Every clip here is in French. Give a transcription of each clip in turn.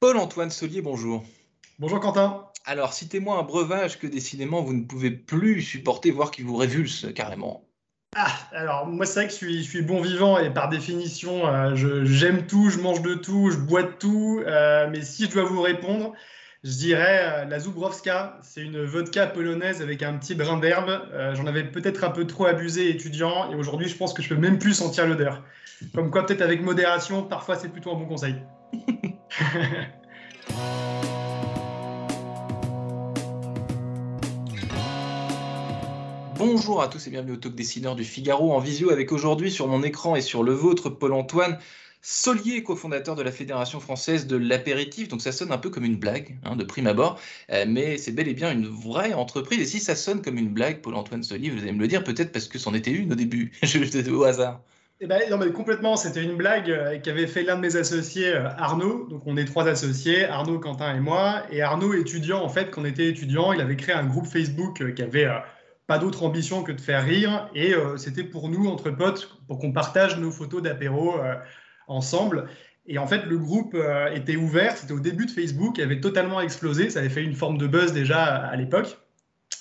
Paul-Antoine Solier, bonjour. Bonjour Quentin. Alors, citez-moi un breuvage que décidément vous ne pouvez plus supporter, voire qui vous révulse carrément. Ah, alors moi c'est vrai que je suis, je suis, bon vivant et par définition, euh, j'aime tout, je mange de tout, je bois de tout. Euh, mais si je dois vous répondre, je dirais euh, la Zubrowska. C'est une vodka polonaise avec un petit brin d'herbe. J'en avais peut-être un peu trop abusé étudiant et aujourd'hui je pense que je peux même plus sentir l'odeur. Comme quoi peut-être avec modération, parfois c'est plutôt un bon conseil. Bonjour à tous et bienvenue au Talk Dessineur du Figaro en visio avec aujourd'hui sur mon écran et sur le vôtre Paul-Antoine Solier, cofondateur de la Fédération française de l'apéritif. Donc ça sonne un peu comme une blague hein, de prime abord, euh, mais c'est bel et bien une vraie entreprise. Et si ça sonne comme une blague, Paul-Antoine Solier, vous allez me le dire peut-être parce que c'en était une au début, au hasard. Eh ben, non, mais complètement, c'était une blague euh, qu'avait fait l'un de mes associés, euh, Arnaud. Donc, on est trois associés, Arnaud, Quentin et moi. Et Arnaud, étudiant, en fait, quand on était étudiant, il avait créé un groupe Facebook euh, qui avait pas d'autre ambition que de faire rire. Et c'était pour nous, entre potes, pour qu'on partage nos photos d'apéro ensemble. Et en fait, le groupe était ouvert, c'était au début de Facebook, il avait totalement explosé. Ça avait fait une forme de buzz déjà à l'époque.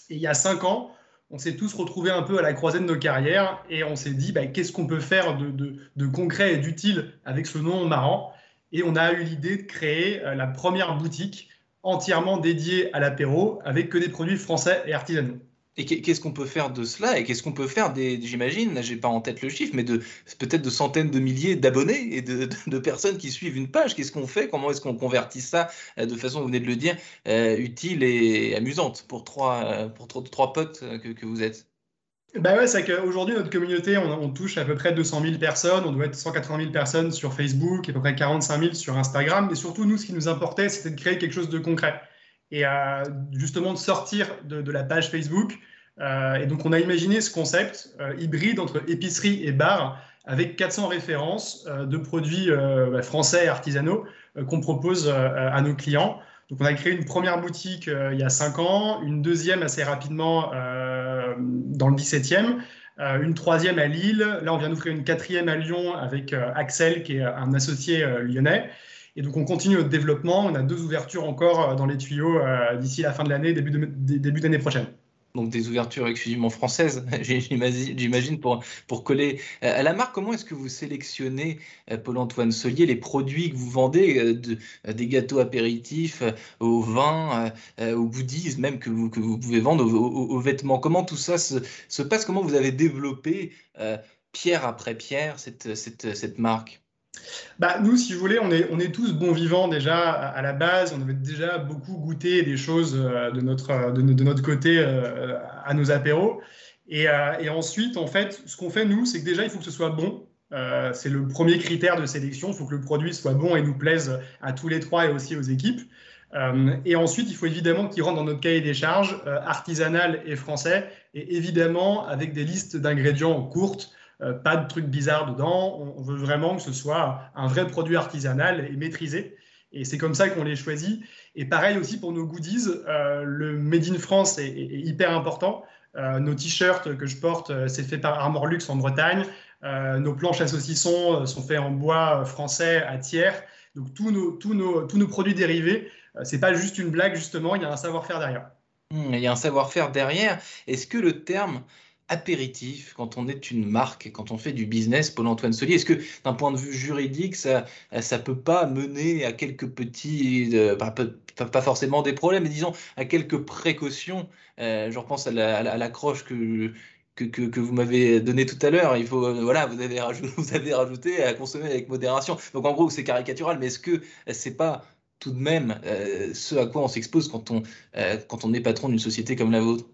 Et il y a cinq ans, on s'est tous retrouvés un peu à la croisée de nos carrières et on s'est dit bah, qu'est-ce qu'on peut faire de, concret et d'utile avec ce nom marrant. Et on a eu l'idée de créer euh, la première boutique entièrement dédiée à l'apéro avec que des produits français et artisanaux. Et qu'est-ce qu'on peut faire de cela Et qu'est-ce qu'on peut faire des, j'imagine, là j'ai pas en tête le chiffre, mais de peut-être de centaines de milliers d'abonnés et de, personnes qui suivent une page. Qu'est-ce qu'on fait? Comment est-ce qu'on convertit ça euh, de façon, vous venez de le dire, euh, utile et amusante pour trois, euh, pour trois, potes que, vous êtes? Bah ouais, c'est qu'aujourd'hui, notre communauté, on, touche à peu près 200 000 personnes. On doit être 180 000 personnes sur Facebook et à peu près 45 000 sur Instagram. Mais surtout, nous, ce qui nous importait, c'était de créer quelque chose de concret et justement de sortir de, la page Facebook. Euh, et donc, on a imaginé ce concept euh, hybride entre épicerie et bar avec 400 références euh, de produits bah, français et artisanaux qu'on propose à nos clients. Donc, on a créé une première boutique il y a 5 ans, une deuxième assez rapidement dans le 17e, une troisième à Lille. Là, on vient d'ouvrir une quatrième à Lyon avec Axel, qui est un associé lyonnais. Et donc, on continue notre développement. On a deux ouvertures encore euh, dans les tuyaux euh, d'ici la fin de l'année, début d'année prochaine donc des ouvertures exclusivement françaises, j'imagine, pour, pour coller euh, à la marque. Comment est-ce que vous sélectionnez, Paul-Antoine Solier, les produits que vous vendez, de, des gâteaux apéritifs, au vin, aux goodies, même que vous, que vous pouvez vendre aux, vêtements? Comment tout ça se, se, passe? Comment vous avez développé, pierre après pierre, cette, cette, cette marque? Bah, nous, si vous voulez, on est, on est tous bons vivants déjà à la base. On avait déjà beaucoup goûté des choses euh, de notre, de, notre côté euh, à nos apéros. Euh, et, ensuite, en fait, ce qu'on fait, nous, c'est que déjà, il faut que ce soit bon. c'est le premier critère de sélection. Il faut que le produit soit bon et nous plaise à tous les trois et aussi aux équipes. et ensuite, il faut évidemment qu'il rentre dans notre cahier des charges artisanal et français, et évidemment avec des listes d'ingrédients courtes euh, pas de trucs bizarres dedans. On, veut vraiment que ce soit un vrai produit artisanal et maîtrisé. Et c'est comme ça qu'on les choisit. Et pareil aussi pour nos goodies, euh, le Made in France est, hyper important. Euh, nos t-shirts que je porte, c'est fait par Armor Luxe en Bretagne. nos planches à saucisson sont faits en bois français à tiers. Donc tous nos, produits dérivés, c'est pas juste une blague justement, il y a un savoir-faire derrière. Mmh, il y a un savoir-faire derrière. Est-ce que le terme apéritif quand on est une marque, quand on fait du business, Paul-Antoine Solier Est-ce que d'un point de vue juridique, ça ne peut pas mener à quelques petits, euh, pas, forcément des problèmes, mais disons à quelques précautions? Euh, Je repense à l'accroche que, que, que, vous m'avez donné tout à l'heure. Il faut, euh, voilà, vous avez, rajouté, vous avez rajouté à consommer avec modération. Donc en gros, c'est caricatural, mais est-ce que c'est pas tout de même ce à quoi on s'expose quand on, quand on est patron d'une société comme la vôtre?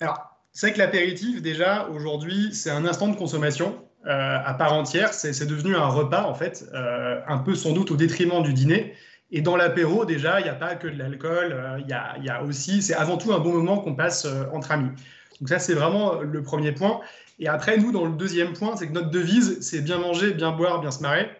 Alors, c'est que l'apéritif, déjà, aujourd'hui, c'est un instant de consommation euh, à part entière. C'est devenu un repas, en fait, euh, un peu sans doute au détriment du dîner. Et dans l'apéro, déjà, il n'y a pas que de l'alcool, euh, il y, a, aussi, c'est avant tout un bon moment qu'on passe entre amis. Donc ça, c'est vraiment le premier point. Et après, nous, dans le deuxième point, c'est que notre devise, c'est bien manger, bien boire, bien se marrer.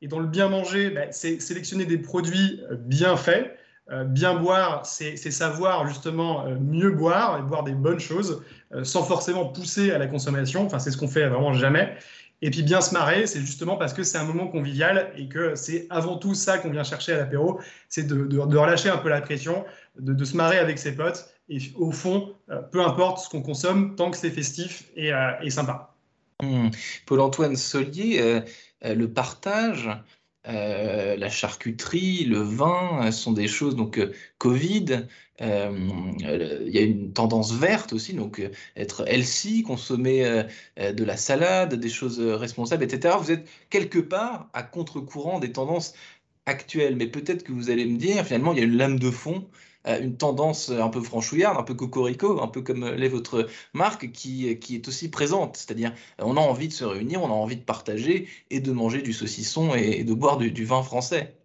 Et dans le bien manger, ben, c'est sélectionner des produits bien faits, bien boire, c'est savoir justement euh, mieux boire et boire des bonnes choses euh, sans forcément pousser à la consommation. Enfin, c'est ce qu'on fait vraiment jamais. Et puis bien se marrer, c'est justement parce que c'est un moment convivial et que c'est avant tout ça qu'on vient chercher à l'apéro, c'est de, relâcher un peu la pression, de, se marrer avec ses potes. Et au fond, euh, peu importe ce qu'on consomme, tant que c'est festif et, euh, sympa. Mmh. Paul-Antoine Solier, euh, le partage, euh, la charcuterie, le vin sont des choses, donc euh, Covid, il y a une tendance verte aussi, donc être healthy, consommer de la salade, des choses responsables, etc. Vous êtes quelque part à contre-courant des tendances actuelles, mais peut-être que vous allez me dire, finalement, il y a une lame de fond une tendance un peu franchouillarde, un peu cocorico, un peu comme l'est votre marque, qui, qui est aussi présente. C'est-à-dire, on a envie de se réunir, on a envie de partager et de manger du saucisson et, de boire du, vin français.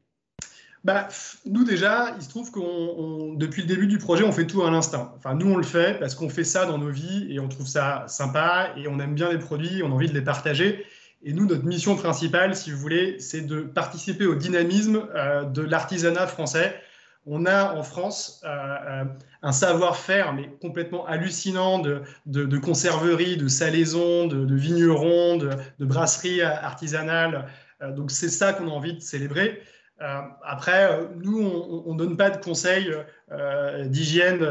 Bah, nous déjà, il se trouve qu'on depuis le début du projet, on fait tout à l'instinct. Enfin, nous, on le fait parce qu'on fait ça dans nos vies et on trouve ça sympa et on aime bien les produits, on a envie de les partager. Et nous, notre mission principale, si vous voulez, c'est de participer au dynamisme euh, de l'artisanat français on a en France euh, euh, un savoir-faire mais complètement hallucinant de, de, conserverie, de salaison, de, vignerons, de, brasserie artisanale. Euh, donc c'est ça qu'on a envie de célébrer. Après, nous, on ne donne pas de conseils d'hygiène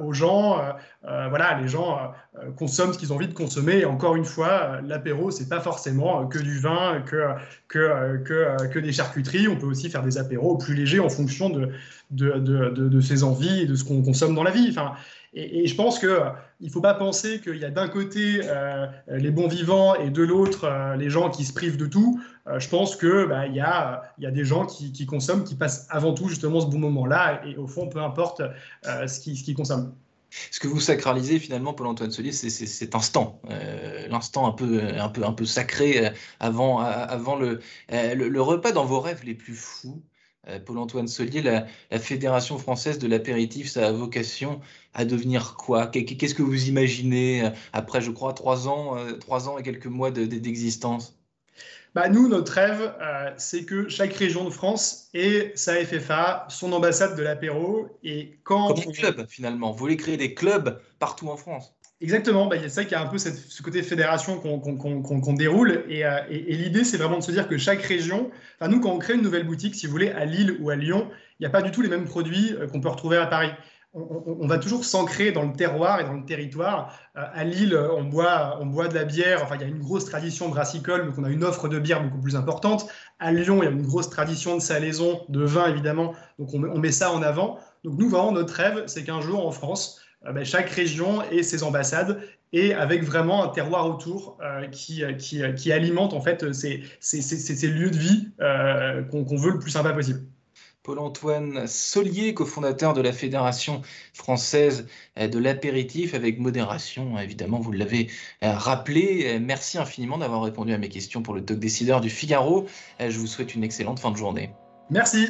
aux gens. voilà, les gens consomment ce qu'ils ont envie de consommer. Encore une fois, l'apéro, c'est pas forcément que du vin, que, que, que, que, des charcuteries. On peut aussi faire des apéros plus légers en fonction de, de, de, de, ses envies et de ce qu'on consomme dans la vie. Et, je pense qu'il ne faut pas penser qu'il y a d'un côté euh, les bons vivants et de l'autre euh, les gens qui se privent de tout. Euh, je pense qu'il bah, y, a, y a des gens qui, consomment, qui passent avant tout justement ce bon moment-là. Et, au fond, peu importe ce qu'ils ce consomment. Ce que vous sacralisez finalement, Paul-Antoine Solier, c'est cet instant, l'instant un peu, un, peu, un peu sacré avant, avant le, le, repas dans vos rêves les plus fous. Euh, Paul-Antoine Solier, la, Fédération française de l'apéritif, ça a vocation à devenir quoi? Qu'est-ce que vous imaginez euh, après, je crois, trois ans, euh, trois ans et quelques mois d'existence? Bah, nous, notre rêve, c'est que chaque région de France ait sa FFA, son ambassade de l'apéro. Et quand. Comme des clubs, finalement. Vous voulez créer des clubs partout en France Exactement, bah, il y a ça qui a un peu ce côté fédération qu'on déroule. Euh, et, l'idée, c'est vraiment de se dire que chaque région, nous, quand on crée une nouvelle boutique, si vous voulez, à Lille ou à Lyon, il n'y a pas du tout les mêmes produits euh, qu'on peut retrouver à Paris. On, va toujours s'ancrer dans le terroir et dans le territoire. Euh, à Lille, on boit, de la bière. Enfin, il y a une grosse tradition brassicole, donc on a une offre de bière beaucoup plus importante. À Lyon, il y a une grosse tradition de salaison, de vin évidemment. Donc on, met ça en avant. Donc nous, vraiment, notre rêve, c'est qu'un jour en France, ben, chaque région ait ses ambassades et avec vraiment un terroir autour euh, qui, euh, qui, qui, alimente en fait ces, ces, ces, lieux de vie qu'on veut le plus sympa possible. Paul-Antoine Solier, cofondateur de la Fédération française de l'apéritif avec modération, évidemment, vous l'avez rappelé. Merci infiniment d'avoir répondu à mes questions pour le Talk Décideur du Figaro. Je vous souhaite une excellente fin de journée. Merci.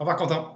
Au revoir Quentin.